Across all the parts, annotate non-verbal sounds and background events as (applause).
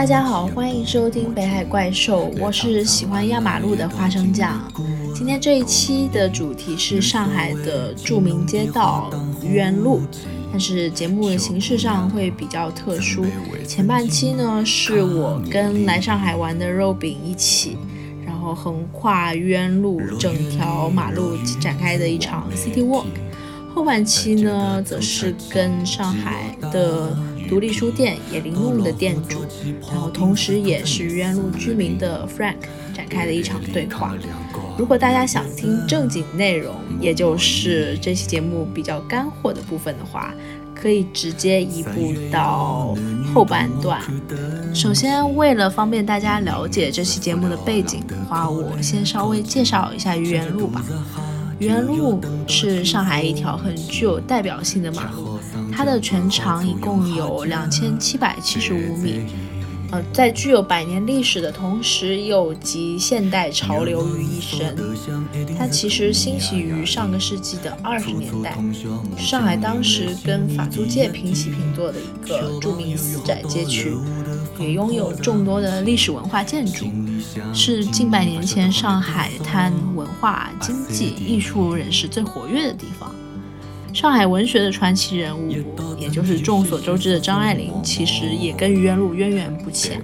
大家好，欢迎收听北海怪兽，我是喜欢压马路的花生酱。今天这一期的主题是上海的著名街道愚园路，但是节目的形式上会比较特殊。前半期呢是我跟来上海玩的肉饼一起，然后横跨愚园路整条马路展开的一场 City Walk。后半期呢则是跟上海的。独立书店野林弄的店主，然后同时也是愚园路居民的 Frank 展开的一场对话。如果大家想听正经内容，也就是这期节目比较干货的部分的话，可以直接移步到后半段。首先，为了方便大家了解这期节目的背景的话，我先稍微介绍一下愚园路吧。愚园路是上海一条很具有代表性的马路。它的全长一共有两千七百七十五米，呃，在具有百年历史的同时，又集现代潮流于一身。它其实兴起于上个世纪的二十年代，上海当时跟法租界平起平坐的一个著名私宅街区，也拥有众多的历史文化建筑，是近百年前上海滩文化、经济、艺术人士最活跃的地方。上海文学的传奇人物，也就是众所周知的张爱玲，其实也跟愚园路渊源不浅。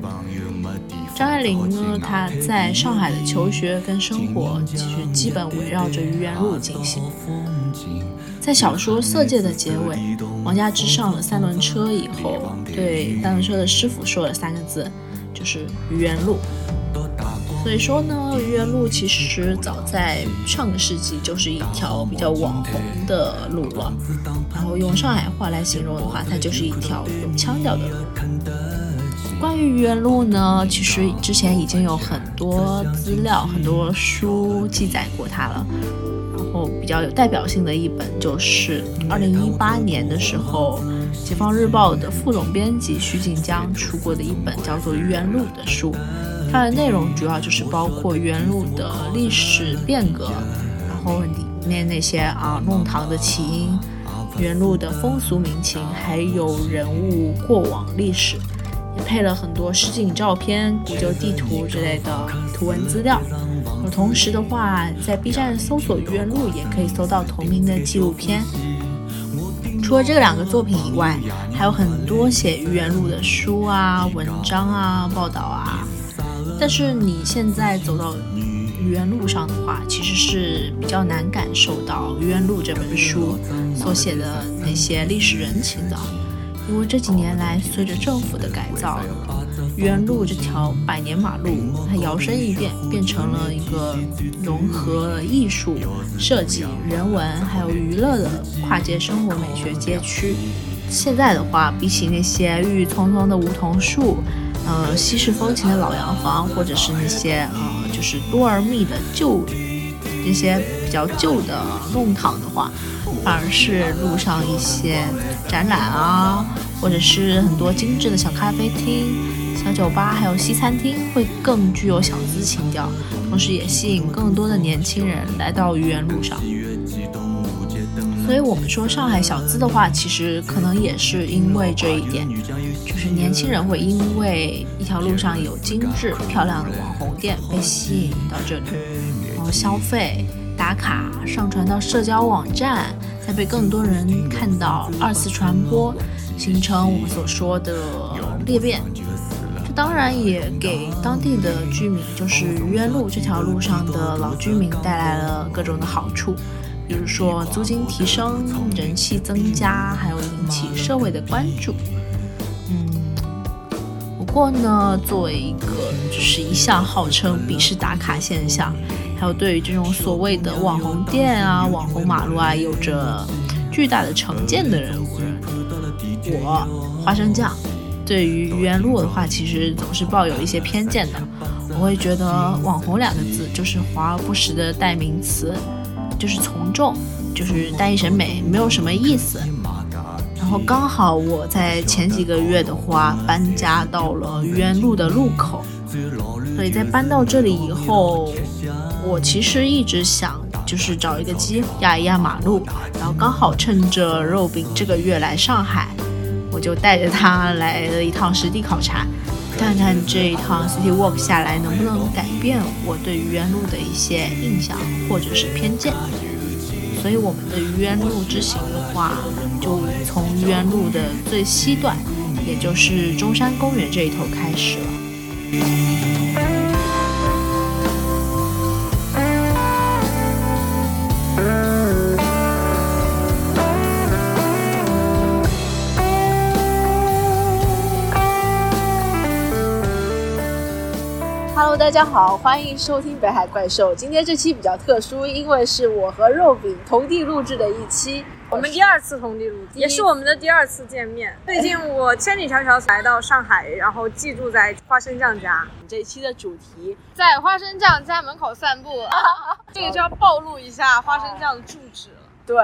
张爱玲呢，她在上海的求学跟生活，其实基本围绕着愚园路进行。在小说《色戒》的结尾，王家之上了三轮车以后，对三轮车的师傅说了三个字，就是愚园路。所以说呢，愚园路其实早在上个世纪就是一条比较网红的路了。然后用上海话来形容的话，它就是一条有腔调的路。关于愚园路呢，其实之前已经有很多资料、很多书记载过它了。然后比较有代表性的一本就是二零一八年的时候，《解放日报》的副总编辑徐锦江出过的一本叫做《愚园路》的书。它的内容主要就是包括原路的历史变革，然后里面那些啊弄堂的起因，原路的风俗民情，还有人物过往历史，也配了很多实景照片、古旧地图之类的图文资料。同时的话，在 B 站搜索愚园路也可以搜到同名的纪录片。除了这两个作品以外，还有很多写愚园路的书啊、文章啊、报道啊。但是你现在走到愚园路上的话，其实是比较难感受到《愚园路》这本书所写的那些历史人情的，因为这几年来，随着政府的改造，愚园路这条百年马路，它摇身一变，变成了一个融合艺术设计、人文还有娱乐的跨界生活美学街区。现在的话，比起那些郁郁葱葱的梧桐树。呃，西式风情的老洋房，或者是那些呃，就是多而密的旧，那些比较旧的弄堂的话，反而是路上一些展览啊，或者是很多精致的小咖啡厅、小酒吧，还有西餐厅，会更具有小资情调，同时也吸引更多的年轻人来到愚园路上。所以我们说上海小资的话，其实可能也是因为这一点，就是年轻人会因为一条路上有精致漂亮的网红店被吸引到这里，然后消费、打卡、上传到社交网站，再被更多人看到，二次传播，形成我们所说的裂变。这当然也给当地的居民，就是愚园路这条路上的老居民带来了各种的好处。比如说租金提升、人气增加，还有引起社会的关注。嗯，不过呢，作为一个就是一向号称鄙视打卡现象，还有对于这种所谓的网红店啊、网红马路啊，有着巨大的成见的人，我花生酱对于愚园路的话，其实总是抱有一些偏见的。我会觉得“网红”两个字就是华而不实的代名词。就是从众，就是单一审美，没有什么意思。然后刚好我在前几个月的话搬家到了愚园路的路口，所以在搬到这里以后，我其实一直想就是找一个机压一压马路。然后刚好趁着肉饼这个月来上海，我就带着他来了一趟实地考察。看看这一趟 City Walk 下来能不能改变我对愚园路的一些印象或者是偏见。所以我们的愚园路之行的话，就从愚园路的最西段，也就是中山公园这一头开始了。大家好，欢迎收听北海怪兽。今天这期比较特殊，因为是我和肉饼同地录制的一期。我们第二次同地录制，也是我们的第二次见面。最近我千里迢迢来到上海，然后寄住在花生酱家。这一期的主题在花生酱家门口散步，(laughs) 这个就要暴露一下花生酱的住址。对，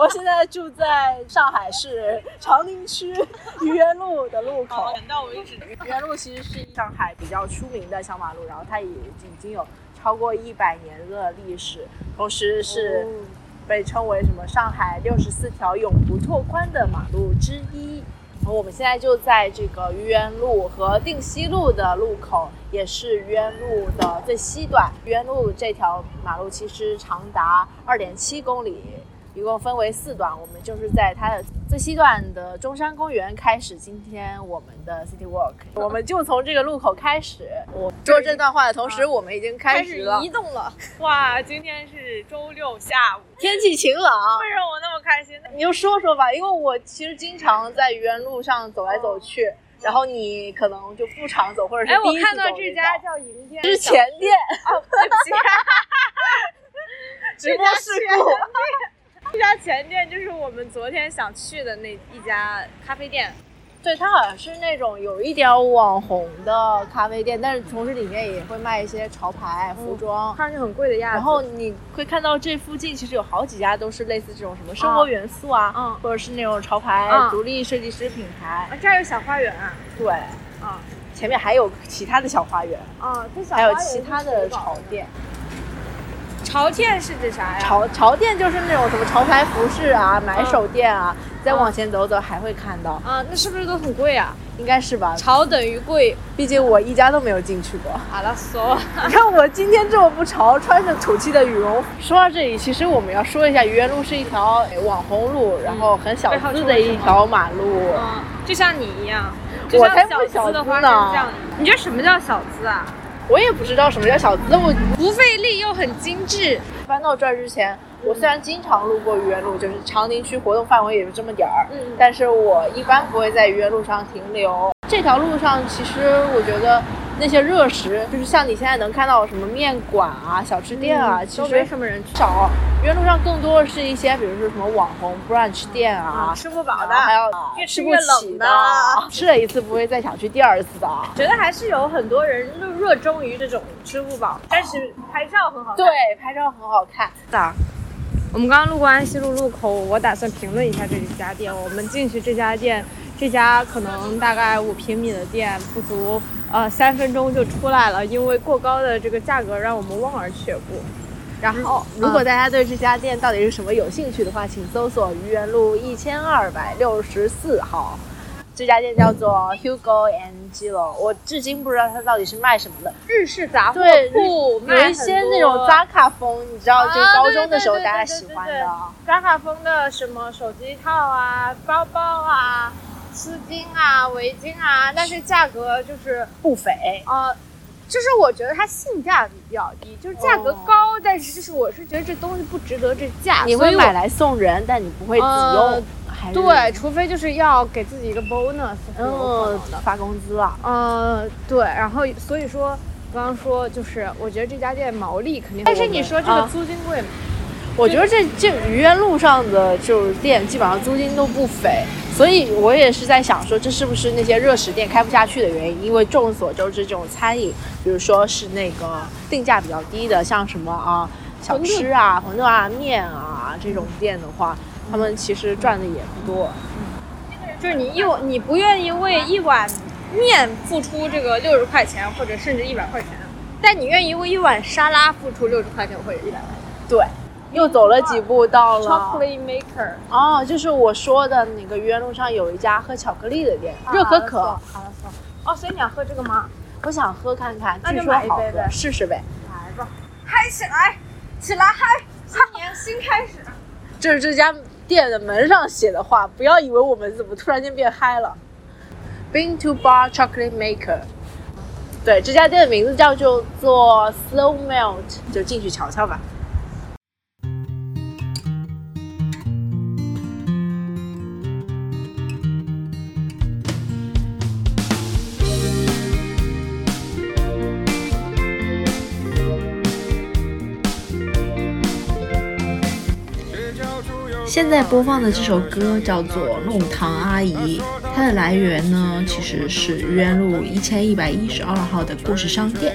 我现在住在上海市长宁区愚园路的路口。点到为止。愚园路其实是上海比较出名的小马路，然后它也已经有超过一百年的历史，同时是被称为什么上海六十四条永不拓宽的马路之一。我们现在就在这个愚园路和定西路的路口，也是愚园路的最西段。愚园路这条马路其实长达二点七公里。一共分为四段，我们就是在它的最西段的中山公园开始今天我们的 City Walk，我们就从这个路口开始。我说这段话的同时，我们已经开始了移动了。哇，今天是周六下午，天气晴朗，为什么我那么开心？你就说说吧，因为我其实经常在愚园路上走来走去，然后你可能就不常走，或者是。哎，我看到这家叫银店，是前店。哦，对不起，(laughs) 直播事故。(laughs) 这家前店就是我们昨天想去的那一家咖啡店，对，它好像是那种有一点网红的咖啡店，但是同时里面也会卖一些潮牌服装，看上去很贵的样子。然后你会看到这附近其实有好几家都是类似这种什么生活元素啊，嗯，或者是那种潮牌独立设计师品牌。啊，这儿有小花园啊？对，啊，前面还有其他的小花园啊，还有其他的潮店。潮店是指啥呀？潮潮店就是那种什么潮牌服饰啊、买手店啊，再往前走走还会看到。啊，那是不是都很贵啊？应该是吧。潮等于贵，毕竟我一家都没有进去过。好了，说，(laughs) 你看我今天这么不潮，穿着土气的羽绒。说到这里，其实我们要说一下，愚园路是一条网红路，然后很小资的一条马路。嗯，就像你一样。我才不小资呢。你觉得什么叫小资啊？我也不知道什么叫小资，我不费力又很精致。搬到这儿之前，我虽然经常路过愚园路，就是长宁区活动范围也就这么点儿，嗯，但是我一般不会在愚园路上停留。这条路上，其实我觉得。那些热食，就是像你现在能看到什么面馆啊、小吃店啊，其实没什么人去。少，原路上更多的是一些，比如说什么网红 brunch 店啊，吃不饱的，还要越吃越冷的，吃了一次不会再想去第二次的。(laughs) 觉得还是有很多人热热衷于这种吃不饱，但是拍照很好看。对，拍照很好看。的。我们刚刚路过安西路路口，我打算评论一下这几家店。我们进去这家店。这家可能大概五平米的店，不足呃三分钟就出来了，因为过高的这个价格让我们望而却步。然后，如果大家对这家店到底是什么有兴趣的话，请搜索愚园路一千二百六十四号，这家店叫做 Hugo and Gilo。我至今不知道它到底是卖什么的，日式杂货铺，有一些那种扎卡风，你知道，就高中的时候大家喜欢的扎卡风的什么手机套啊、包包啊。丝巾啊，围巾啊，但是价格就是不菲呃，就是我觉得它性价比比较低，就是价格高，但是就是我是觉得这东西不值得这价。你会买来送人，但你不会自用，对，除非就是要给自己一个 bonus，嗯，发工资了。呃，对，然后所以说刚刚说就是我觉得这家店毛利肯定，但是你说这个租金贵吗？我觉得这这愚园路上的就是店，基本上租金都不菲，所以我也是在想说，这是不是那些热食店开不下去的原因？因为众所周知，这种餐饮，比如说是那个定价比较低的，像什么啊小吃啊、馄饨啊、面啊这种店的话，他们其实赚的也不多。就是你一碗，你不愿意为一碗面付出这个六十块钱，或者甚至一百块钱，但你愿意为一碗沙拉付出六十块钱或者一百块钱。对。又走了几步，到了 Chocolate Maker 哦，就是我说的那个愚园路上有一家喝巧克力的店，热可可。好了哦，所以你要喝这个吗？我想喝看看，据说好喝，试试呗。来吧，嗨起来，起来嗨！新年新开始。这是这家店的门上写的话，不要以为我们怎么突然间变嗨了。Been to Bar Chocolate Maker，对，这家店的名字叫做做 Slow Melt，就进去瞧瞧吧。现在播放的这首歌叫做《弄堂阿姨》，它的来源呢其实是愚园路一千一百一十二号的故事商店。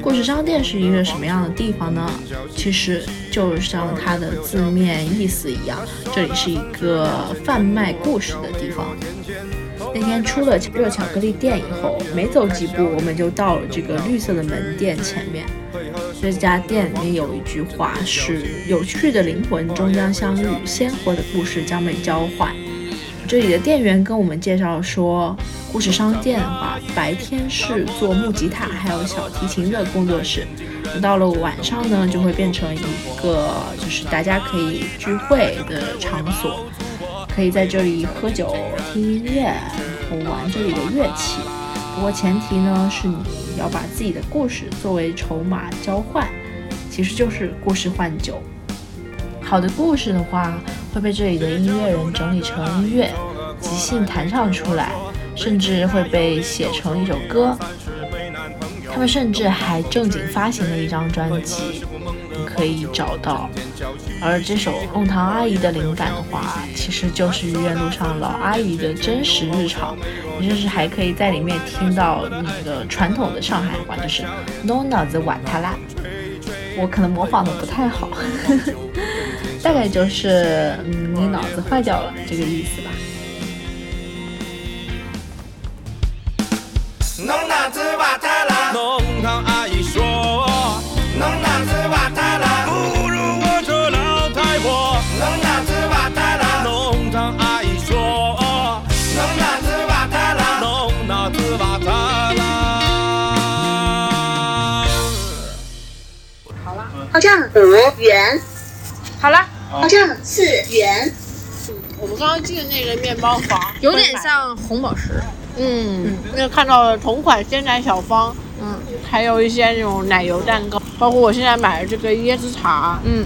故事商店是一个什么样的地方呢？其实就像它的字面意思一样，这里是一个贩卖故事的地方。那天出了热巧克力店以后，没走几步，我们就到了这个绿色的门店前面。这家店里面有一句话是：“有趣的灵魂终将相遇，鲜活的故事将被交换。”这里的店员跟我们介绍说，故事商店的话，白天是做木吉他还有小提琴的工作室，到了晚上呢，就会变成一个就是大家可以聚会的场所，可以在这里喝酒、听音乐，然后玩这里的乐器。不过前提呢是你要把自己的故事作为筹码交换，其实就是故事换酒。好的故事的话，会被这里的音乐人整理成音乐，即兴弹唱出来，甚至会被写成一首歌。他们甚至还正经发行了一张专辑，你可以找到。而这首《弄堂阿姨》的灵感的话，其实就是愚园路上老阿姨的真实日常，你甚至还可以在里面听到那个传统的上海话，就是“弄脑子瓦塔拉”。我可能模仿的不太好，(laughs) 大概就是嗯，你脑子坏掉了这个意思吧。弄脑子瓦塔拉，到站五。元，好了，到站四元。我们刚刚进的那个面包房有点像红宝石。嗯，那个看到了同款鲜奶小方，嗯。还有一些那种奶油蛋糕，包括我现在买的这个椰子茶，嗯，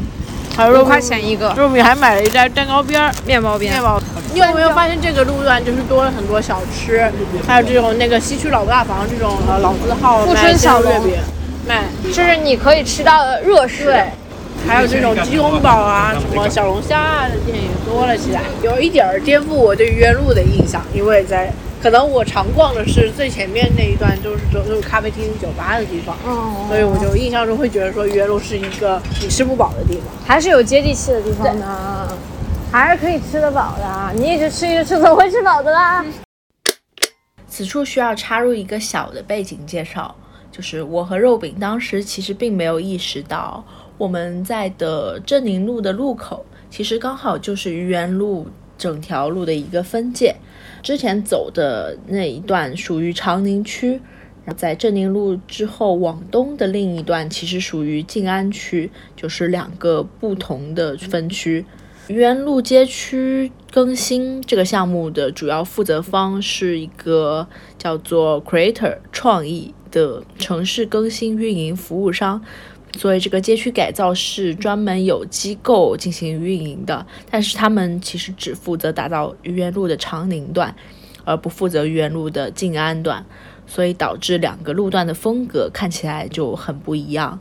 还有肉五块钱一个。肉饼还买了一袋蛋糕边儿。面包边。面。包，你有没有发现这个路段就是多了很多小吃，还有这种那个西区老大房这种呃老字号富卖春小笼。鲜肉月饼，卖这是你可以吃到的热食。对，还有这种鸡公煲啊，什么小龙虾啊的店也多了起来，有一点儿颠覆我对愚园路的印象，因为在可能我常逛的是最前面那一段，就是都都是咖啡厅、酒吧的地方，嗯，所以我就印象中会觉得说愚园路是一个你吃不饱的地方。还是有接地气的地方的，还是可以吃得饱的。你一直吃一直吃，总会吃饱的啦？此处需要插入一个小的背景介绍，就是我和肉饼当时其实并没有意识到，我们在的镇宁路的路口，其实刚好就是愚园路整条路的一个分界。之前走的那一段属于长宁区，然后在镇宁路之后往东的另一段其实属于静安区，就是两个不同的分区。愚园路街区更新这个项目的主要负责方是一个叫做 Creator 创意的城市更新运营服务商，所以这个街区改造是专门有机构进行运营的，但是他们其实只负责打造愚园路的长宁段，而不负责愚园路的静安段，所以导致两个路段的风格看起来就很不一样。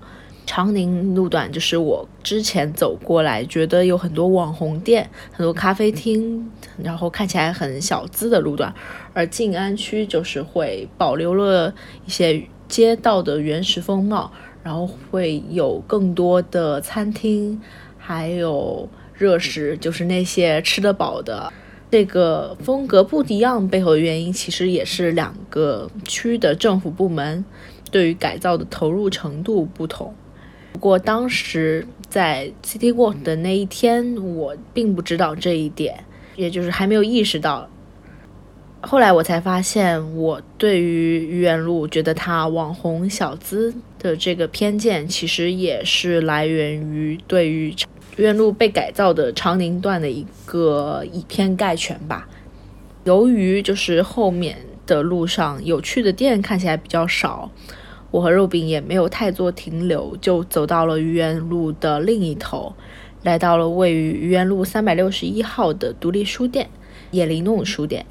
长宁路段就是我之前走过来，觉得有很多网红店、很多咖啡厅，然后看起来很小资的路段。而静安区就是会保留了一些街道的原始风貌，然后会有更多的餐厅，还有热食，就是那些吃得饱的。这个风格不一样背后的原因，其实也是两个区的政府部门对于改造的投入程度不同。不过当时在 City Walk 的那一天，我并不知道这一点，也就是还没有意识到。后来我才发现，我对于愚园路觉得它网红小资的这个偏见，其实也是来源于对于愚园路被改造的长宁段的一个以偏概全吧。由于就是后面的路上有趣的店看起来比较少，我和肉饼也没有太做停留，就走到了愚园路的另一头，来到了位于愚园路三百六十一号的独立书店——野林弄书店。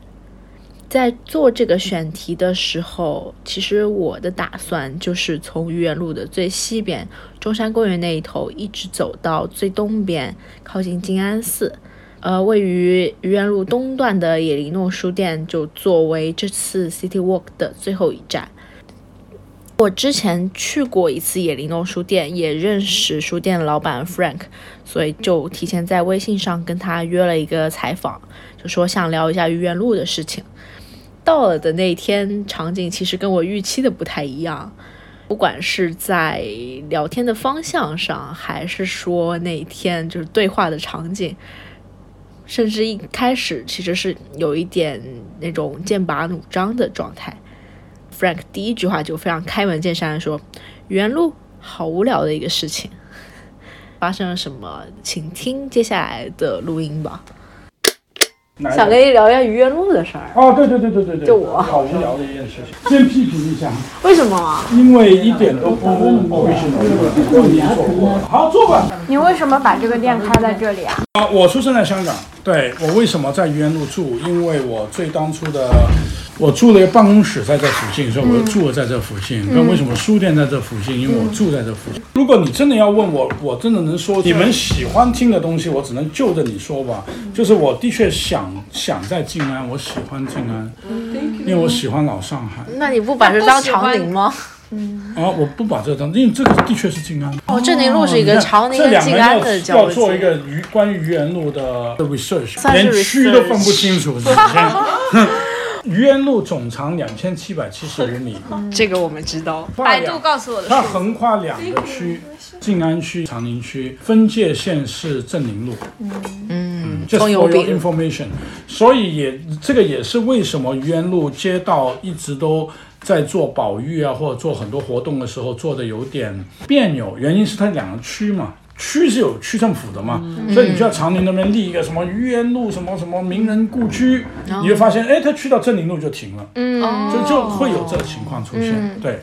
在做这个选题的时候，其实我的打算就是从愚园路的最西边中山公园那一头，一直走到最东边，靠近静安寺。呃，位于愚园路东段的野林诺书店就作为这次 City Walk 的最后一站。我之前去过一次野林诺书店，也认识书店老板 Frank，所以就提前在微信上跟他约了一个采访，就说想聊一下愚园路的事情。到了的那天，场景其实跟我预期的不太一样，不管是在聊天的方向上，还是说那天就是对话的场景。甚至一开始其实是有一点那种剑拔弩张的状态。Frank 第一句话就非常开门见山的说：“原路好无聊的一个事情，(laughs) 发生了什么？请听接下来的录音吧。”想跟你聊一下愚园路的事儿。哦，对对对对对对，就我好无聊的一件事情。先批评一下，为什么？因为一点都不 original，过年做过。好，坐吧。你为什么把这个店开在这里啊？啊，我出生在香港。对我为什么在愚园路住？因为我最当初的，我住了一个办公室在这附近，所以我就住了在这附近。那、为什么书店在这附近？因为我住在这附近。如果你真的要问我，我真的能说你们喜欢听的东西，我只能就着你说吧。就是我的确想想在静安，我喜欢静安，因为我喜欢老上海。那你不把这当长宁吗？啊，我不把这个当，因为这个的确是静安。哦，镇宁路是一个你看长宁这两个跟静安要的交要做一。个愚关于愚园路的的 research，连区都分不清楚。(laughs) 愚园路总长两千七百七十五米，(laughs) 这个我们知道。百度告诉我的它。横跨两个区，静安区、长宁区，分界线是镇宁路。嗯葱 for your。information，所以也这个也是为什么愚园路街道一直都在做保育啊，或者做很多活动的时候做的有点别扭，原因是它两个区嘛。区是有区政府的嘛，所以你就要长宁那边立一个什么愚园路什么什么名人故居，你就发现，哎，他去到镇宁路就停了，嗯，就就会有这个情况出现。对，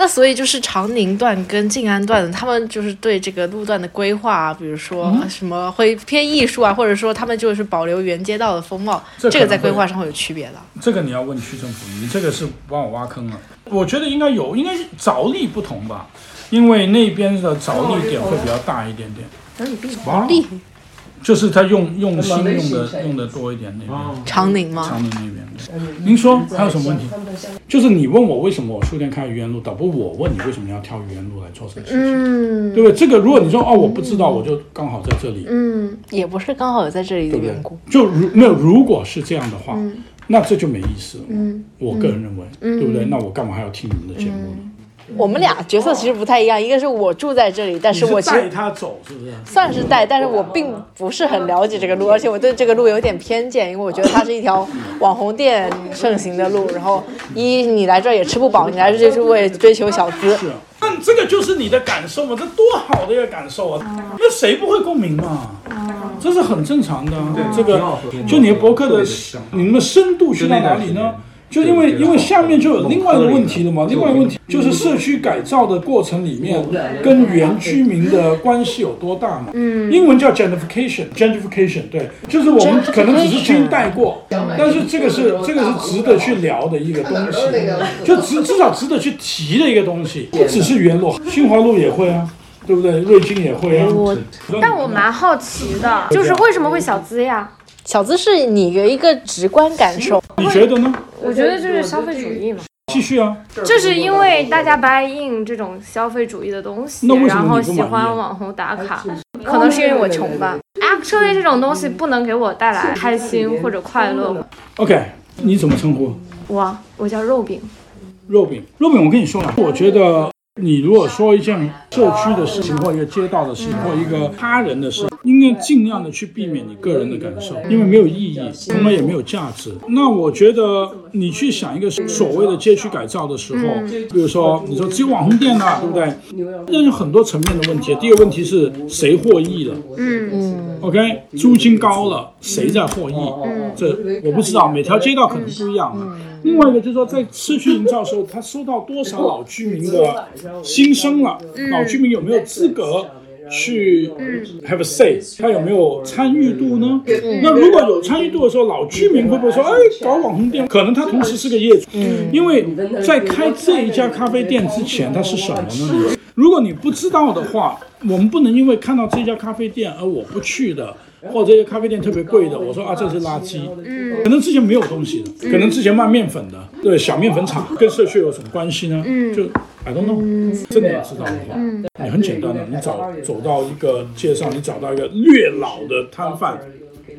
那所以就是长宁段跟静安段，他们就是对这个路段的规划啊，比如说嗯什么会偏艺术啊，或者说他们就是保留原街道的风貌，这个在规划上会有区别的。这个你要问区政府，你这个是帮我挖坑了。我觉得应该有，应该是着力不同吧，因为那边的着力点会比较大一点点。毛利就是他用用心用的用的多一点那边，长宁吗？长宁那边的。您说还有什么问题？就是你问我为什么我书店开愚园路，倒不我问你为什么要挑愚园路来做这个事情，嗯对不对？这个如果你说哦我不知道，我就刚好在这里，嗯，也不是刚好有在这里的对不对缘故。？就如没有，如果是这样的话，那这就没意思了。嗯，我个人认为，对不对？那我干嘛还要听你们的节目呢？我们俩角色其实不太一样，一个是我住在这里，但是我其实带他走是不是？算是带，但是我并不是很了解这个路，而且我对这个路有点偏见，因为我觉得它是一条网红店盛行的路。然后一你来这儿也吃不饱，你来这就是为了追求小资。是这个就是你的感受嘛，这多好的一个感受啊！那谁不会共鸣嘛？这是很正常的对。这个就你的博客的你们的深度去到哪里呢？就因为因为下面就有另外一个问题了嘛，另外一个问题就是社区改造的过程里面跟原居民的关系有多大嘛？嗯，英文叫 gentrification，gentrification，对，就是我们可能只是听带过，但是这个是这个是值得去聊的一个东西，就至至少值得去提的一个东西，不只是原路，新华路也会啊，对不对？瑞金也会啊。但我蛮好奇的，就是为什么会小资呀？小资是你的一个直观感受，你觉得呢？我觉得就是消费主义嘛，继续啊。就是因为大家不爱 in 这种消费主义的东西，然后喜欢网红打卡，可能是因为我穷吧。Actually，这种东西不能给我带来开心或者快乐。OK，你怎么称呼？我我叫肉饼，肉饼，肉饼，我跟你说啊，我觉得你如果说一件社区的事情，或一个街道的事情，或一个他人的事，应该尽量的去避免你个人的感受，因为没有意义，从来也没有价值。那我觉得你去想一个所谓的街区改造的时候，比如说你说只有网红店呐、对不对？那有很多层面的问题。第一个问题是谁获益了？嗯嗯 OK，租金高了，谁在获益？这我不知道，每条街道可能不一样啊。另外一个就是说，在社区营造的时候，他收到多少老居民的心声了？老居民有没有资格去 have a say？他有没有参与度呢？那如果有参与度的时候，老居民会不会说，哎，搞网红店？可能他同时是个业主，因为在开这一家咖啡店之前，它是什么呢？如果你不知道的话，我们不能因为看到这家咖啡店而我不去的，或者这些咖啡店特别贵的，我说啊这是垃圾。嗯，可能之前没有东西的，可能之前卖面粉的，对小面粉厂跟社区有什么关系呢？嗯，就 I don't know，真的要知道的话，你很简单的，你找走到一个街上，你找到一个略老的摊贩。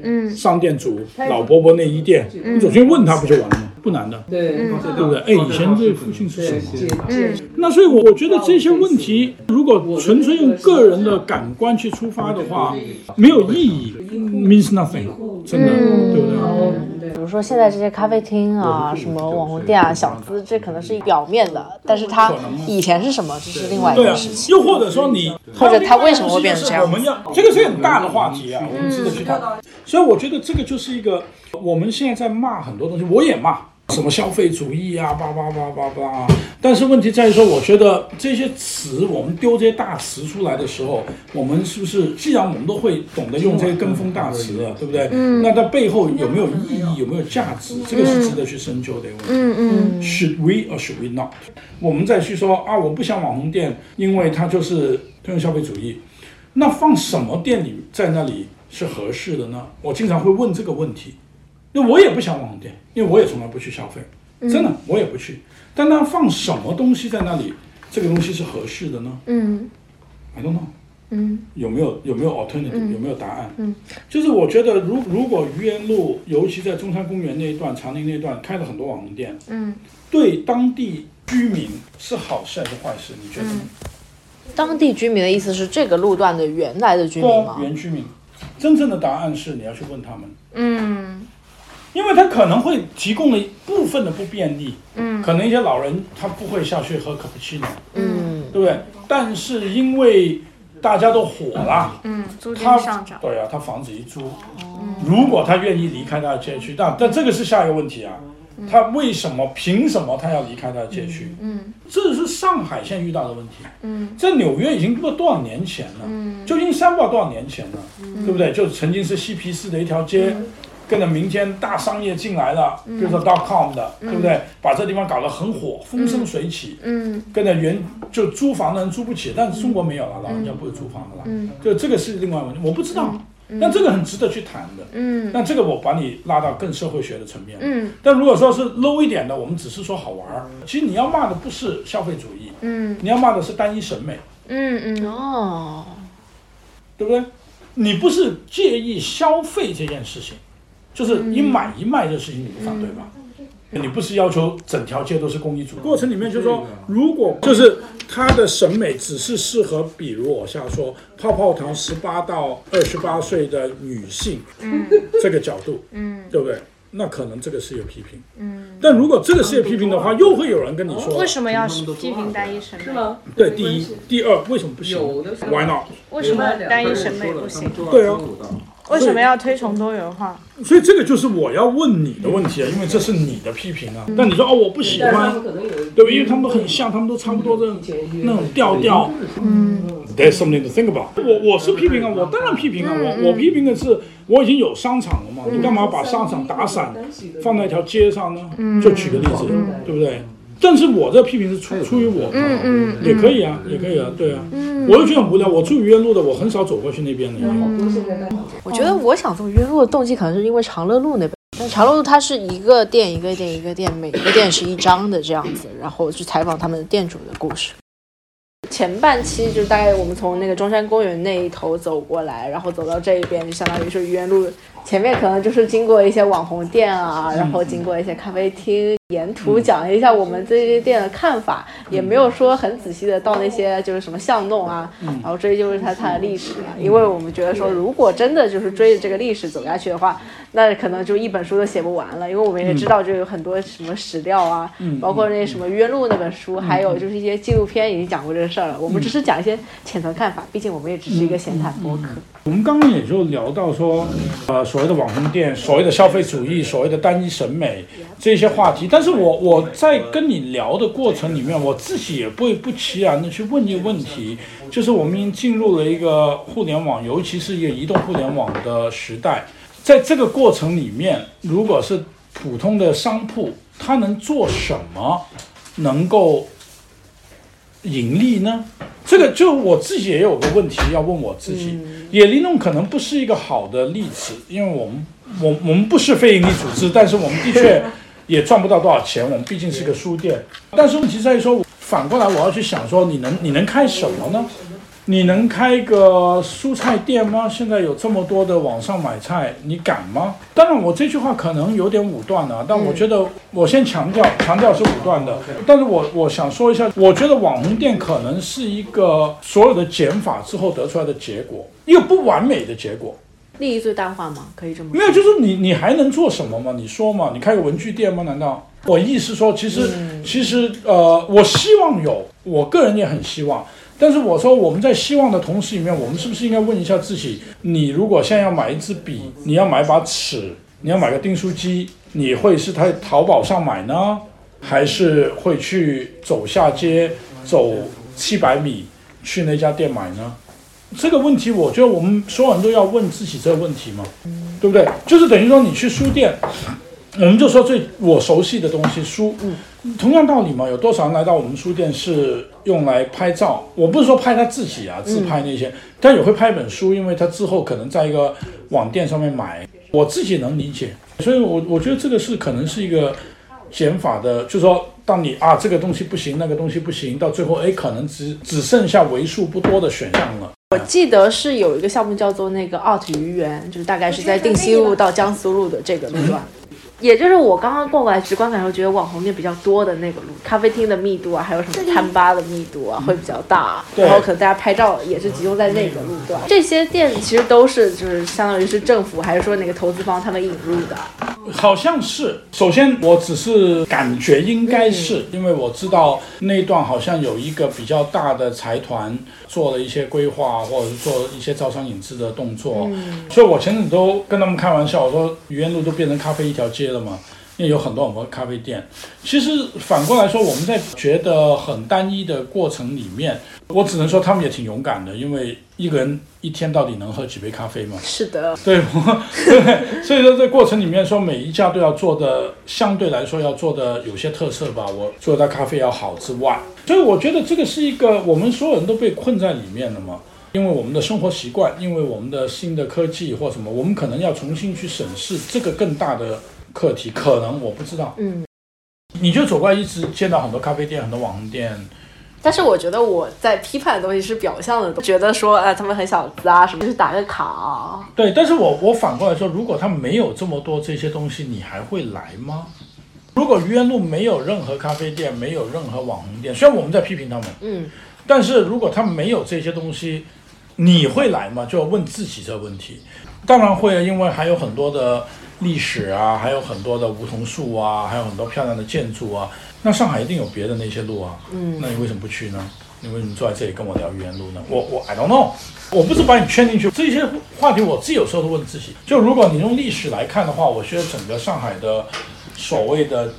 嗯，商店主老伯伯内衣店，你走进去问他不就完了吗？不难的，对对不对？哎，以前这父亲是什么？那所以，我我觉得这些问题，如果纯粹用个人的感官去出发的话，没有意义，means nothing，真的，对不对？比如说现在这些咖啡厅啊，什么网红店啊，小资，这可能是表面的，但是它以前是什么，这是另外一对啊件事，情。又或者说你，或者他为什么会变成这样我们要这个是很大的话题啊，我们值得去谈。所以我觉得这个就是一个我们现在在骂很多东西，我也骂什么消费主义啊，叭叭叭叭叭。但是问题在于说，我觉得这些词我们丢这些大词出来的时候，我们是不是既然我们都会懂得用这些跟风大词了，对不对？嗯。那它背后有没有意义，有没有价值，这个是值得去深究的一个问题。嗯嗯 Should we or should we not？我们再去说啊，我不想网红店，因为它就是推动消费主义。那放什么店里在那里是合适的呢？我经常会问这个问题。那我也不想网红店，因为我也从来不去消费，真的我也不去。但那放什么东西在那里，这个东西是合适的呢嗯？I don't know。嗯有没有有没有 alternative？、有没有答案？嗯，就是我觉得如如果愚园路，尤其在中山公园那一段、长宁那一段开了很多网红店，嗯，对当地居民是好事还是坏事？你觉得呢？当地居民的意思是这个路段的原来的居民吗？原居民。真正的答案是你要去问他们，嗯因为他可能会提供了一部分的不便利，嗯可能一些老人他不会下去喝 cappuccino，嗯，对不对？但是因为大家都火了。嗯，租金他上涨。对啊，他房子一租，如果他愿意离开他的街区，但但这个是下一个问题啊，他为什么凭什么他要离开他的街区？嗯这是上海现在遇到的问题，嗯在纽约已经不知道多少年前了，嗯旧金山不知道多少年前了，对不对？就曾经是嬉皮士的一条街。跟着民间大商业进来了，比如说 dot com 的，对不对？把这地方搞得很火，风生水起。嗯。跟着原就租房的人租不起，但是中国没有了，老人家不会租房的了。嗯。就这个是另外一个问题，我不知道，但这个很值得去谈的。嗯。那这个我把你拉到更社会学的层面。嗯。但如果说是 low 一点的，我们只是说好玩儿，其实你要骂的不是消费主义，嗯。你要骂的是单一审美，嗯嗯。哦，对不对？你不是介意消费这件事情，就是你买一卖这事情你不反对吧？你不是要求整条街都是公益组，过程里面就是说，如果就是他的审美只是适合，比如我下说泡泡糖十八到二十八岁的女性，嗯这个角度，嗯对不对？那可能这个是有批评，嗯。但如果这个是有批评的话，又会有人跟你说，为什么要批评单一审美？对，第一，第二，为什么不行？Why not？为什么单一审美不行？对啊，为什么要推崇多元化？所以这个就是我要问你的问题啊，因为这是你的批评啊。但你说哦，我不喜欢，对不对？因为他们都很像，他们都差不多的那种调调。嗯，There's something to think about。我我是批评啊，我当然批评啊，我我批评的是我已经有商场了嘛，你干嘛把商场打散放在一条街上呢？就举个例子，对不对？但是我这批评是出出于我，嗯嗯也可以啊，也可以啊，对啊。我就觉得很无聊，我住愚园路的，我很少走过去那边的。我觉得我想做约路的动机可能是因为长乐路那边，但长乐路它是一个店一个店一个店，每个店是一张的这样子，然后去采访他们店主的故事。前半期就大概我们从那个中山公园那一头走过来，然后走到这一边，就相当于是愚园路前面，可能就是经过一些网红店啊，然后经过一些咖啡厅，沿途讲一下我们这些店的看法，也没有说很仔细的到那些就是什么巷弄啊，然后追究一下它的历史了，因为我们觉得说，如果真的就是追着这个历史走下去的话，那可能就一本书都写不完了，因为我们也知道就有很多什么史料啊，包括那什么愚园路那本书，还有就是一些纪录片已经讲过这个事儿了。我们只是讲一些浅层看法，毕竟我们也只是一个闲谈博客。我们刚刚也就聊到说，呃，所谓的网红店，所谓的消费主义，所谓的单一审美这些话题。但是我我在跟你聊的过程里面，我自己也不会不其然的去问一个问题，就是我们已经进入了一个互联网，尤其是一个移动互联网的时代，在这个过程里面，如果是普通的商铺，它能做什么，能够盈利呢？这个就我自己也有个问题要问我自己，野林弄可能不是一个好的例子，因为我们我我们不是非营利组织，但是我们的确 (laughs) 也赚不到多少钱，我们毕竟是个书店。但是问题在于说，反过来我要去想说，你能你能开什么呢？你能开一个蔬菜店吗？现在有这么多的网上买菜，你敢吗？当然，我这句话可能有点武断了，但我觉得我先强调，强调是武断的。但是我我想说一下，我觉得网红店可能是一个所有的减法之后得出来的结果，一个不完美的结果。利益最大化吗？可以这么没有，就是你你还能做什么吗？你说嘛？你开个文具店吗？难道？我意思说，其实其实呃，我希望有，我个人也很希望。但是我说，我们在希望的同时里面，我们是不是应该问一下自己：你如果现在要买一支笔，你要买把尺，你要买个订书机，你会是在淘宝上买呢，还是会去走下街走七百米去那家店买呢？这个问题，我觉得我们所有人都要问自己这个问题嘛，对不对？就是等于说，你去书店。我们就说最我熟悉的东西，书，嗯同样道理嘛。有多少人来到我们书店是用来拍照？我不是说拍他自己啊，自拍那些，但也会拍本书，因为他之后可能在一个网店上面买。我自己能理解，所以我我觉得这个是可能是一个减法的，就是说，当你啊这个东西不行，那个东西不行，到最后哎，可能只只剩下为数不多的选项了。我记得是有一个项目叫做那个 Art 愚园，就是大概是在定西路到江苏路的这个路段。也就是我刚刚逛过来，直观感受觉得网红店比较多的那个路，咖啡厅的密度啊，还有什么餐吧的密度啊，会比较大。然后可能大家拍照也是集中在那个路段。这些店其实都是就是相当于是政府还是说哪个投资方他们引入的？好像是。首先我只是感觉应该是，因为我知道那段好像有一个比较大的财团做了一些规划，或者是做一些招商引资的动作。所以我前阵子都跟他们开玩笑，我说愚园路都变成咖啡一条街。了嘛？因为有很多很多咖啡店。其实反过来说，我们在觉得很单一的过程里面，我只能说他们也挺勇敢的。因为一个人一天到底能喝几杯咖啡嘛？是的，对，(laughs) 对。所以说这过程里面说，每一家都要做的相对来说要做的有些特色吧。我做的咖啡要好之外，所以我觉得这个是一个我们所有人都被困在里面了嘛。因为我们的生活习惯，因为我们的新的科技或什么，我们可能要重新去审视这个更大的。课题可能我不知道，嗯，你就走过来一直见到很多咖啡店、很多网红店，但是我觉得我在批判的东西是表象的，觉得说啊他们很小资啊什么，就是打个卡。对，但是我我反过来说，如果他没有这么多这些东西，你还会来吗？如果愚园路没有任何咖啡店，没有任何网红店，虽然我们在批评他们，嗯，但是如果他没有这些东西，你会来吗？就要问自己这个问题。当然会，因为还有很多的。历史啊，还有很多的梧桐树啊，还有很多漂亮的建筑啊。那上海一定有别的那些路啊。嗯，那你为什么不去呢？你为什么坐在这里跟我聊愚园路呢？我我 I don't know，我不是把你圈进去。这些话题我自己有时候都问自己。就如果你用历史来看的话，我觉得整个上海的所谓的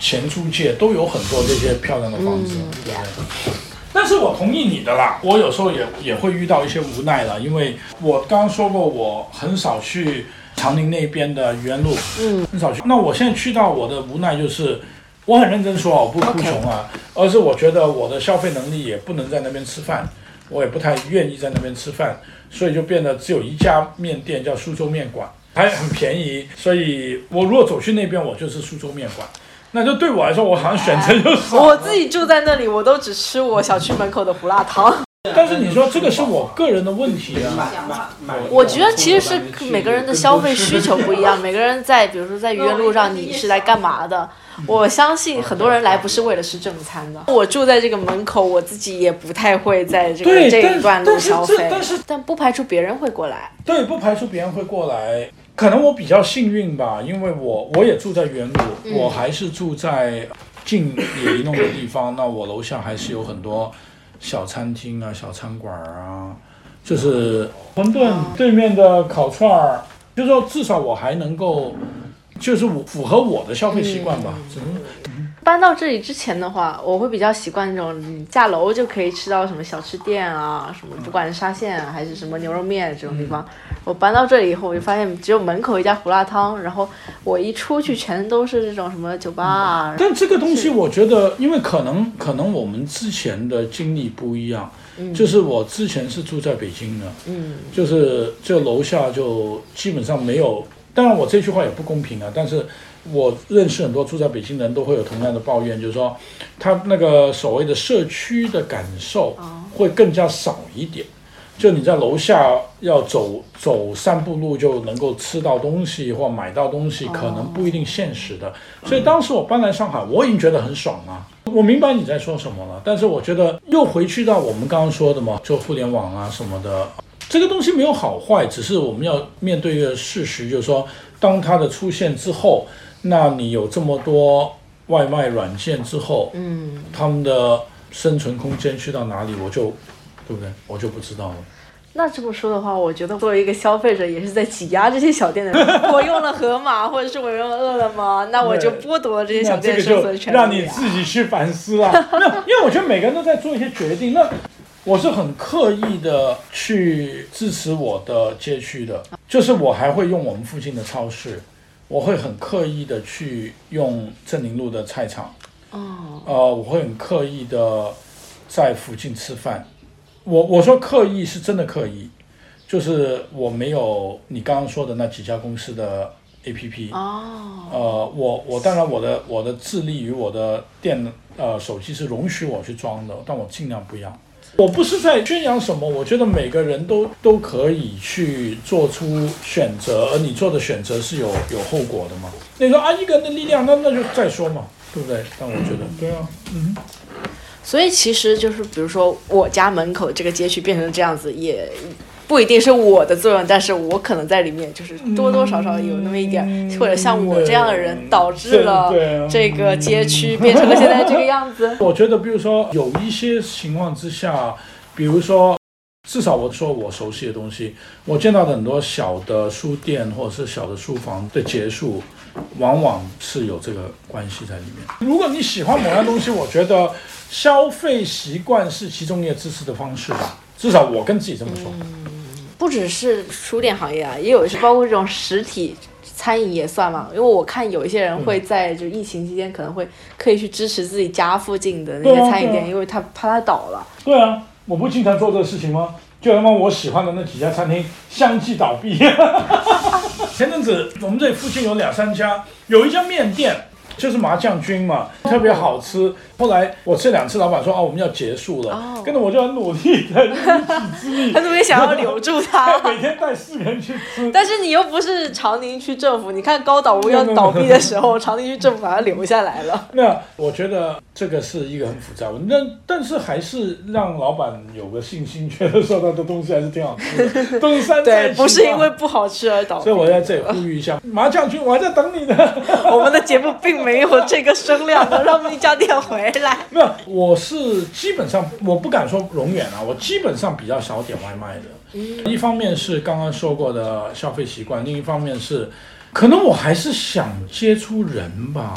前租界都有很多这些漂亮的房子，对不对？但是我同意你的啦。我有时候也也会遇到一些无奈了，因为我刚刚说过，我很少去。长宁那边的愚园路，嗯，很少去。那我现在去到我的无奈就是，我很认真说，我不哭穷啊，而是我觉得我的消费能力也不能在那边吃饭，我也不太愿意在那边吃饭，所以就变得只有一家面店叫苏州面馆，还很便宜，所以我如果走去那边，我就是苏州面馆。那就对我来说，我好像选择就是。我自己住在那里，我都只吃我小区门口的胡辣汤。但是你说这个是我个人的问题啊。我觉得其实是每个人的消费需求不一样，(laughs) 每个人在比如说在愚园路上，你是来干嘛的？我相信很多人来不是为了吃正餐的。我住在这个门口，我自己也不太会在这个这一段路消费但是但不排除别人会过来。对，不排除别人会过来。可能我比较幸运吧，因为我我也住在原路，我还是住在近野一弄的地方。那我楼下还是有很多小餐厅啊、小餐馆啊，就是馄饨对面的烤串儿，就是说至少我还能够，就是我符合我的消费习惯吧。只能搬到这里之前的话，我会比较习惯那种你下楼就可以吃到什么小吃店啊，什么不管是沙县啊还是什么牛肉面这种地方。我搬到这里以后，我就发现只有门口一家胡辣汤，然后我一出去全都是这种什么酒吧啊。但这个东西，我觉得，因为可能可能我们之前的经历不一样，就是我之前是住在北京的，嗯就是就楼下就基本上没有。当然，我这句话也不公平啊，但是我认识很多住在北京的人都会有同样的抱怨，就是说他那个所谓的社区的感受会更加少一点。就你在楼下要走走散步路就能够吃到东西或买到东西，可能不一定现实的。所以当时我搬来上海，我已经觉得很爽了。我明白你在说什么了，但是我觉得又回去到我们刚刚说的嘛，做互联网啊什么的，这个东西没有好坏，只是我们要面对一个事实，就是说，当它的出现之后，那你有这么多外卖软件之后，嗯，他们的生存空间去到哪里，我就，对不对？我就不知道了。那这么说的话，我觉得作为一个消费者，也是在挤压这些小店的人。(laughs) 我用了盒马，或者是我用了饿了么，那我就剥夺了这些小店生存就权利、啊。让你自己去反思了。(laughs) 没有，因为我觉得每个人都在做一些决定。那我是很刻意的去支持我的街区的，就是我还会用我们附近的超市，我会很刻意的去用镇宁路的菜场，哦，呃，我会很刻意的在附近吃饭。我我说刻意是真的刻意，就是我没有你刚刚说的那几家公司的 A P P。哦，呃，我我当然我的我的智力与我的电呃手机是容许我去装的，但我尽量不要。我不是在宣扬什么，我觉得每个人都都可以去做出选择，而你做的选择是有有后果的嘛。你说啊，一个人的力量，那那就再说嘛，对不对？但我觉得，对啊，嗯，所以其实就是，比如说我家门口这个街区变成这样子，也不一定是我的作用，但是我可能在里面就是多多少少有那么一点，嗯或者像我这样的人导致了这个街区变成了现在这个样子。(laughs) 我觉得，比如说有一些情况之下，比如说，至少我说我熟悉的东西，我见到的很多小的书店或者是小的书房的结束，往往是有这个关系在里面。如果你喜欢某样东西，我觉得消费习惯是其中一个支持的方式吧。至少我跟自己这么说。不只是书店行业啊，也有是包括这种实体餐饮也算嘛。因为我看有一些人会在就疫情期间可能会刻意去支持自己家附近的那些餐饮店，因为他怕他倒了。对啊，我不经常做这个事情吗？就他妈我喜欢的那几家餐厅相继倒闭。(laughs) 前阵子我们这里附近有两三家，有一家面店就是麻酱菌嘛，特别好吃。后来我这两次，老板说啊我们要结束了，哦跟着我就很努力的一己之力他，特别想要留住他。(laughs) 每天带四个人去吃。但是你又不是长宁区政府，你看高岛屋要倒闭的时候，(laughs) 长宁区政府把它留下来了。那我觉得这个是一个很复杂的，那但是还是让老板有个信心，觉得说他的东西还是挺好吃的，东山再 (laughs) 对，起不是因为不好吃而倒闭所以。我在这里呼吁一下，麻将君，我还在等你呢。我们的节目并没有这个声量，能让一家店回来。没有，我是基本上我不敢说永远啊，我基本上比较少点外卖的。一方面是刚刚说过的消费习惯，另一方面是可能我还是想接触人吧。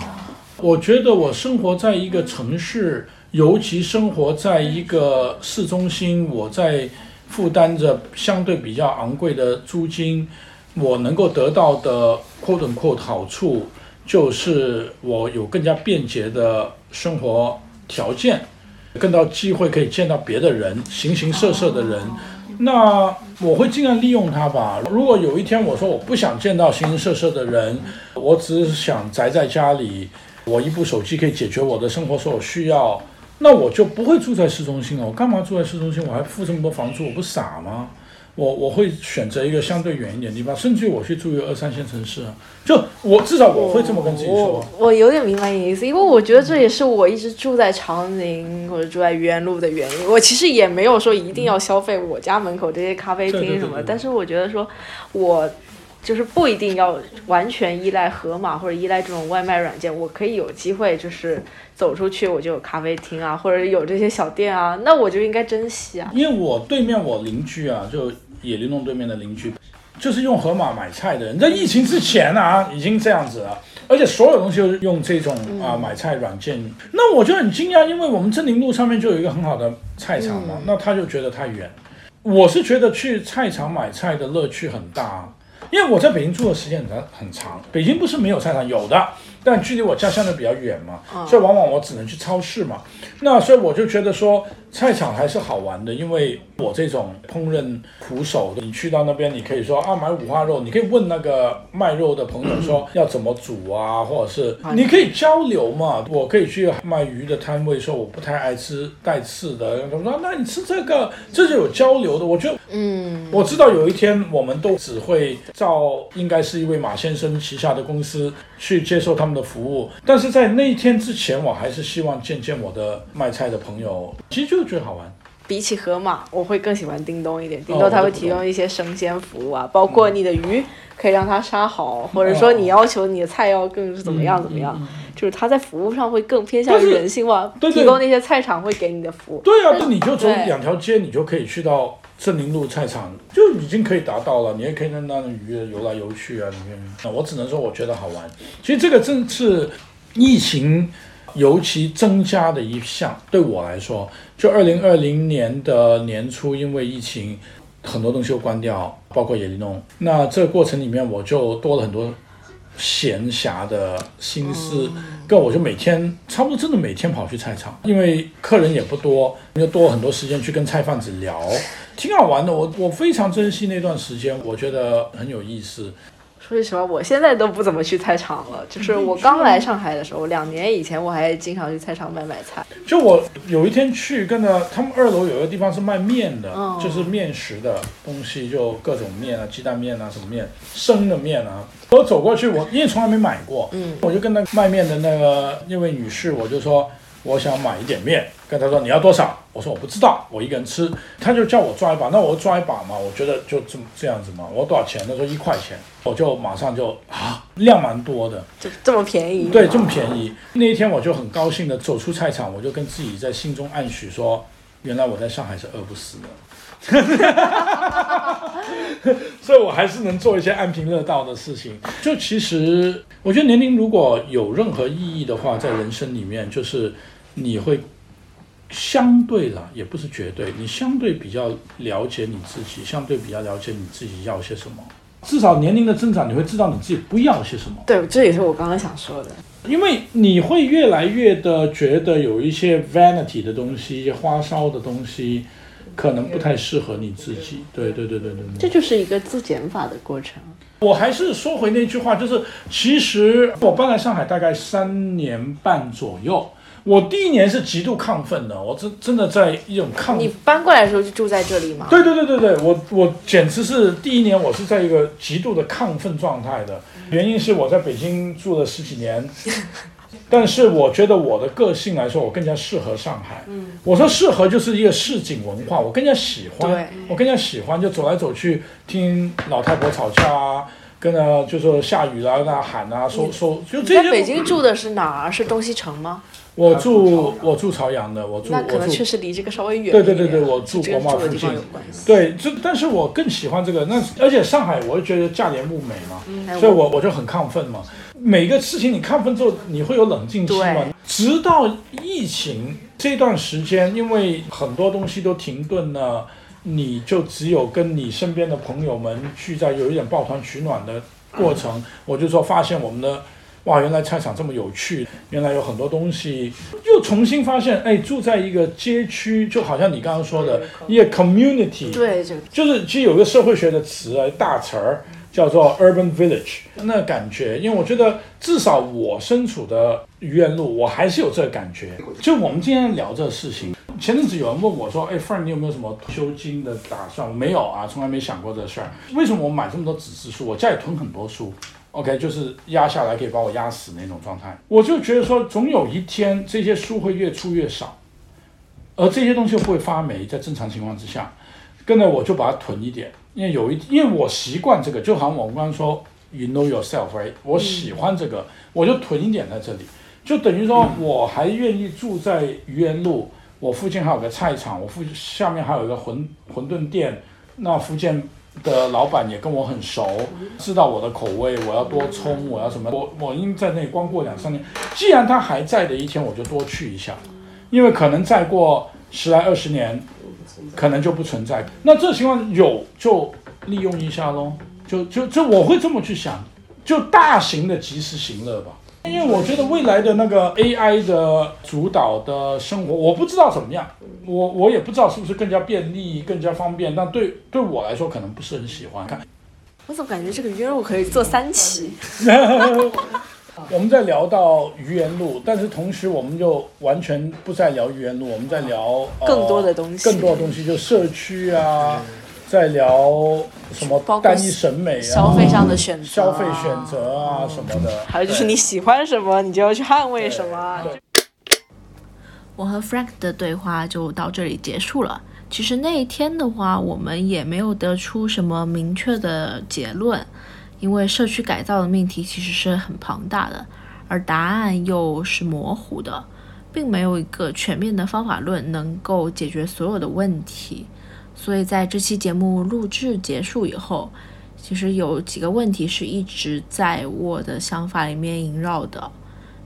我觉得我生活在一个城市，尤其生活在一个市中心，我在负担着相对比较昂贵的租金，我能够得到的 quote unquote 好处，就是我有更加便捷的生活条件，更多机会可以见到别的人，形形色色的人。那我会尽量利用它吧。如果有一天我说我不想见到形形色色的人，我只是想宅在家里，我一部手机可以解决我的生活所有需要，那我就不会住在市中心了。我干嘛住在市中心？我还付这么多房租，我不傻吗？我我会选择一个相对远一点的地方，甚至于我去住一个二三线城市啊。就我至少我会这么跟自己说我。我有点明白你的意思，因为我觉得这也是我一直住在长宁或者住在愚园路的原因。我其实也没有说一定要消费我家门口这些咖啡厅什么，对对但是我觉得说我。就是不一定要完全依赖盒马或者依赖这种外卖软件，我可以有机会就是走出去，我就有咖啡厅啊，或者有这些小店啊，那我就应该珍惜啊。因为我对面我邻居啊，就野林弄对面的邻居，就是用盒马买菜的人，在疫情之前啊，已经这样子了，而且所有东西都是用这种啊买菜软件。那我就很惊讶，因为我们镇宁路上面就有一个很好的菜场嘛，那他就觉得太远。我是觉得去菜场买菜的乐趣很大，因为我在北京住的时间很很长，北京不是没有菜场，有的，但距离我家相对比较远嘛，所以往往我只能去超市嘛。那所以我就觉得说菜场还是好玩的，因为我这种烹饪苦手的，你去到那边，你可以说啊买五花肉，你可以问那个卖肉的朋友说要怎么煮啊，或者是你可以交流嘛。我可以去卖鱼的摊位说我不太爱吃带刺的，他们说那你吃这个，这就有交流的。我觉得嗯，我知道有一天我们都只会照应该是一位马先生旗下的公司去接受他们的服务，但是在那一天之前，我还是希望见见我的卖菜的朋友，其实就是觉得好玩。比起盒马，我会更喜欢叮咚一点。叮哦咚它会提供一些生鲜服务啊，包括你的鱼可以让它杀好，或者说你要求你的菜要更是怎么样怎么样，就是它在服务上会更偏向于人性化，对对提供那些菜场会给你的服务。对啊，那你就走两条街，你就可以去到镇宁路菜场，就已经可以达到了。你也可以让那鱼游来游去啊，里面。那我只能说，我觉得好玩。其实这个正是疫情尤其增加的一项，对我来说，就二零二零年的年初，因为疫情，很多东西都关掉，包括野利弄。那这个过程里面，我就多了很多闲暇的心思，跟我就每天差不多真的每天跑去菜场，因为客人也不多，就多了很多时间去跟菜贩子聊，挺好玩的。我我非常珍惜那段时间，我觉得很有意思。说句实话，我现在都不怎么去菜场了。(laughs) 就是我刚来上海的时候，两年以前我还经常去菜场买买菜。就我有一天去跟着他们二楼有一个地方是卖面的，嗯就是面食的东西，就各种面啊，鸡蛋面啊，什么面，生的面啊。我走过去，我因为从来没买过，嗯，我就跟那个卖面的那个那位女士，我就说我想买一点面，跟他说你要多少？我说我不知道，我一个人吃。他就叫我抓一把，那我抓一把嘛，我觉得就这么这样子嘛。我多少钱？他说一块钱，我就马上就啊，量蛮多的。就这么便宜？对，这么便宜。那一天我就很高兴的走出菜场，我就跟自己在心中暗许说，原来我在上海是饿不死的。(laughs) 所以我还是能做一些安贫乐道的事情。就其实，我觉得年龄如果有任何意义的话，在人生里面，就是你会相对的，也不是绝对，你相对比较了解你自己，相对比较了解你自己要些什么。至少年龄的增长，你会知道你自己不要些什么。对，这也是我刚刚想说的。因为你会越来越的觉得有一些 vanity 的东西、一些花哨的东西，可能不太适合你自己。对对对对对对。这就是一个自减法的过程。我还是说回那句话，就是其实我搬来上海大概三年半左右，我第一年是极度亢奋的，我真真的在一种亢你搬过来的时候就住在这里吗？对对对对对，我我简直是第一年我是在一个极度的亢奋状态的，原因是我在北京住了十几年，但是我觉得我的个性来说，我更加适合上海。嗯，我说适合就是一个市井文化，我更加喜欢对，我更加喜欢就走来走去听老太婆吵架啊，跟着就说下雨了那喊啊，说说就你这些。在北京住的是哪儿？是东西城吗？我住我住朝阳的，我住那可能确实离这个稍微远一对点。对对对，我住国贸附近。对，这但是我更喜欢这个。那而且上海，我就觉得价廉物美嘛，嗯所以我我就很亢奋嘛。每个事情你看分之后，你会有冷静期嘛。直到疫情这段时间，因为很多东西都停顿了，你就只有跟你身边的朋友们聚在有一点抱团取暖的过程。我就说发现我们的。哇，原来菜场这么有趣，原来有很多东西，又重新发现，哎，住在一个街区，就好像你刚刚说的一个 community，对，就是其实有个社会学的词啊，大词儿，叫做 Urban Village 那感觉，因为我觉得至少我身处的愚园路，我还是有这个感觉。就我们今天聊这个事情，前阵子有人问我说：“哎，Frank，你有没有什么退休金的打算？”我没有啊，从来没想过这事儿。为什么我买这么多纸质书？我家里囤很多书，OK，就是压下来可以把我压死那种状态。我就觉得说，总有一天这些书会越出越少，而这些东西不会发霉，在正常情况之下，跟着我就把它囤一点。因为有一，因为我习惯这个，就好像我们刚刚说，you know yourself，right？我喜欢这个，我就囤一点在这里，就等于说我还愿意住在愚园路，我附近还有个菜场，我附下面还有一个馄馄饨店，那福建的老板也跟我很熟，知道我的口味，我要多冲，我要什么，我我因在那里光过两三年，既然他还在的一天，我就多去一下，因为可能再过十来二十年。可能就不存在。那这情况有就利用一下喽，就就就我会这么去想，就大型的及时行乐吧。因为我觉得未来的那个 AI 的主导的生活，我不知道怎么样，我我也不知道是不是更加便利、更加方便。但对对我来说，可能不是很喜欢。看，我怎么感觉这个约我可以做三期？我们在聊到愚园路，但是同时我们就完全不再聊愚园路，我们在聊更多的东西，更多的东西就社区啊，在聊什么单一审美啊，消费上的选择，消费选择啊什么的，还有就是你喜欢什么，你就要去捍卫什么。我和 Frank 的对话就到这里结束了。其实那一天的话，我们也没有得出什么明确的结论。因为社区改造的命题其实是很庞大的，而答案又是模糊的，并没有一个全面的方法论能够解决所有的问题。所以在这期节目录制结束以后，其实有几个问题是一直在我的想法里面萦绕的。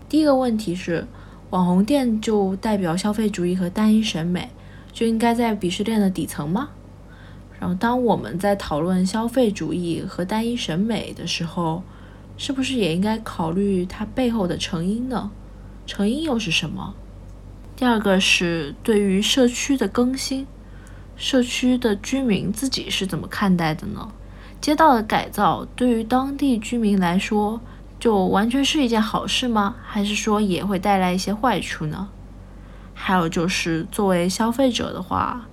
第一个问题是，网红店就代表消费主义和单一审美，就应该在鄙视链的底层吗？然后，当我们在讨论消费主义和单一审美的时候，是不是也应该考虑它背后的成因呢？成因又是什么？第二个是对于社区的更新，社区的居民自己是怎么看待的呢？街道的改造对于当地居民来说，就完全是一件好事吗？还是说也会带来一些坏处呢？还有就是作为消费者的话。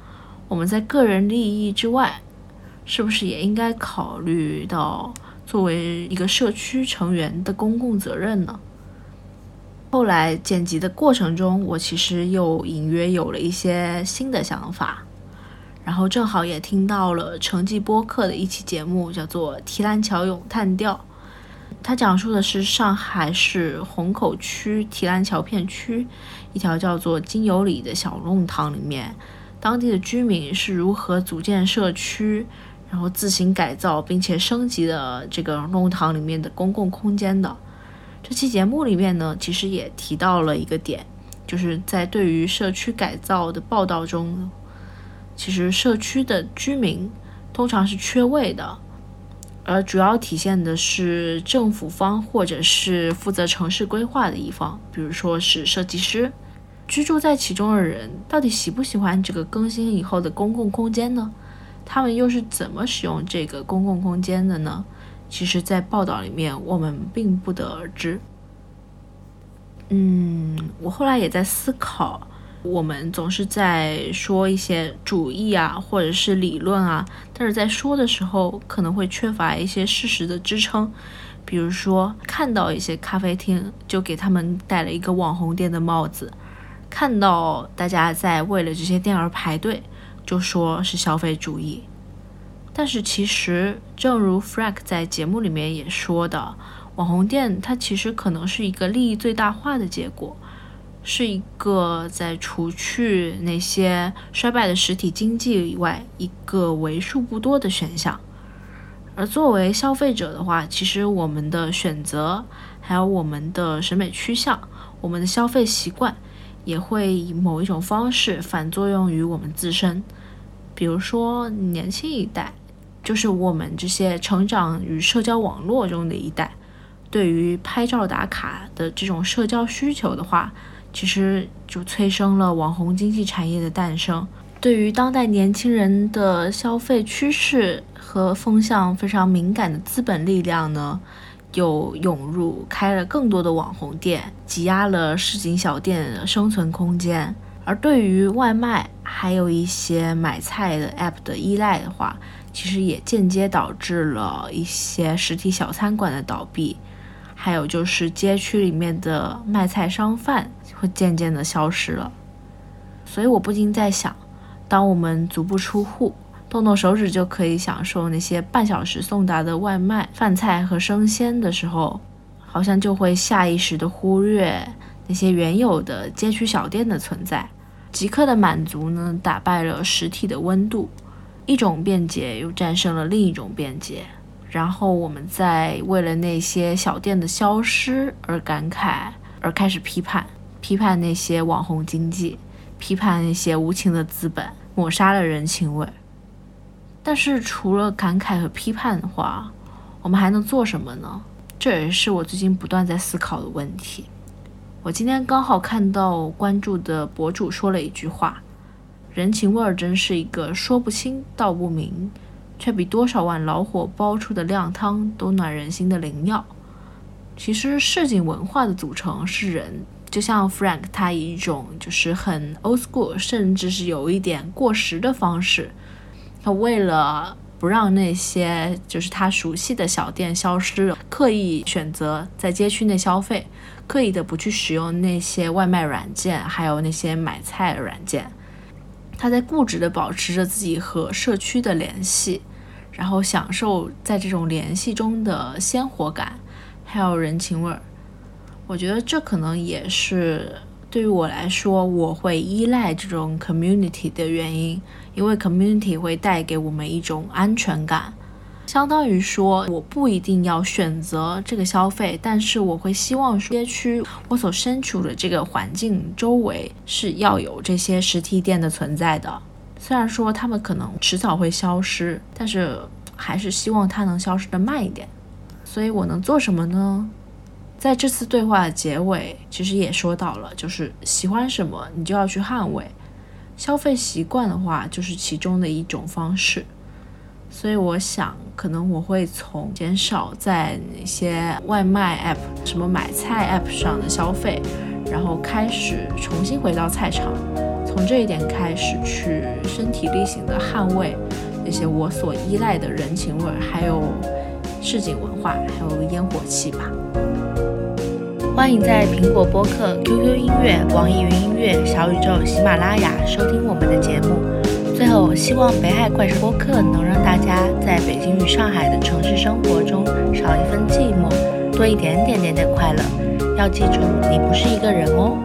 我们在个人利益之外，是不是也应该考虑到作为一个社区成员的公共责任呢？后来剪辑的过程中，我其实又隐约有了一些新的想法，然后正好也听到了成绩播客的一期节目，叫做《提篮桥咏叹调》，它讲述的是上海市虹口区提篮桥片区一条叫做金有里的小弄堂里面。当地的居民是如何组建社区，然后自行改造并且升级的这个弄堂里面的公共空间的？这期节目里面呢，其实也提到了一个点，就是在对于社区改造的报道中，其实社区的居民通常是缺位的，而主要体现的是政府方或者是负责城市规划的一方，比如说是设计师。居住在其中的人到底喜不喜欢这个更新以后的公共空间呢？他们又是怎么使用这个公共空间的呢？其实，在报道里面我们并不得而知。嗯，我后来也在思考，我们总是在说一些主义啊，或者是理论啊，但是在说的时候可能会缺乏一些事实的支撑。比如说，看到一些咖啡厅，就给他们戴了一个网红店的帽子。看到大家在为了这些店而排队，就说是消费主义。但是其实，正如 Frank 在节目里面也说的，网红店它其实可能是一个利益最大化的结果，是一个在除去那些衰败的实体经济以外，一个为数不多的选项。而作为消费者的话，其实我们的选择，还有我们的审美趋向，我们的消费习惯。也会以某一种方式反作用于我们自身，比如说年轻一代，就是我们这些成长于社交网络中的一代，对于拍照打卡的这种社交需求的话，其实就催生了网红经济产业的诞生。对于当代年轻人的消费趋势和风向非常敏感的资本力量呢，又涌入，开了更多的网红店，挤压了市井小店的生存空间。而对于外卖，还有一些买菜的 app 的依赖的话，其实也间接导致了一些实体小餐馆的倒闭，还有就是街区里面的卖菜商贩会渐渐的消失了。所以我不禁在想，当我们足不出户，动动手指就可以享受那些半小时送达的外卖、饭菜和生鲜的时候，好像就会下意识的忽略那些原有的街区小店的存在。即刻的满足呢，打败了实体的温度，一种便捷又战胜了另一种便捷。然后我们在为了那些小店的消失而感慨，而开始批判，批判那些网红经济。批判那些无情的资本抹杀了人情味，但是除了感慨和批判的话，我们还能做什么呢？这也是我最近不断在思考的问题。我今天刚好看到关注的博主说了一句话：“人情味儿真是一个说不清道不明，却比多少碗老火煲出的靓汤都暖人心的灵药。”其实市井文化的组成是人。就像 Frank，他以一种就是很 old school，甚至是有一点过时的方式，他为了不让那些就是他熟悉的小店消失，刻意选择在街区内消费，刻意的不去使用那些外卖软件，还有那些买菜软件。他在固执的保持着自己和社区的联系，然后享受在这种联系中的鲜活感，还有人情味儿。我觉得这可能也是对于我来说，我会依赖这种 community 的原因，因为 community 会带给我们一种安全感，相当于说我不一定要选择这个消费，但是我会希望说街区我所身处的这个环境周围是要有这些实体店的存在的，虽然说他们可能迟早会消失，但是还是希望它能消失的慢一点。所以我能做什么呢？在这次对话的结尾，其实也说到了，就是喜欢什么，你就要去捍卫。消费习惯的话，就是其中的一种方式。所以我想，可能我会从减少在那些外卖 app、什么买菜 app 上的消费，然后开始重新回到菜场，从这一点开始去身体力行的捍卫那些我所依赖的人情味儿，还有市井文化，还有烟火气吧。欢迎在苹果播客、QQ 音乐、网易云音乐、小宇宙、喜马拉雅收听我们的节目。最后，希望北海怪兽播客能让大家在北京与上海的城市生活中少一份寂寞，多一点点点点快乐。要记住，你不是一个人哦。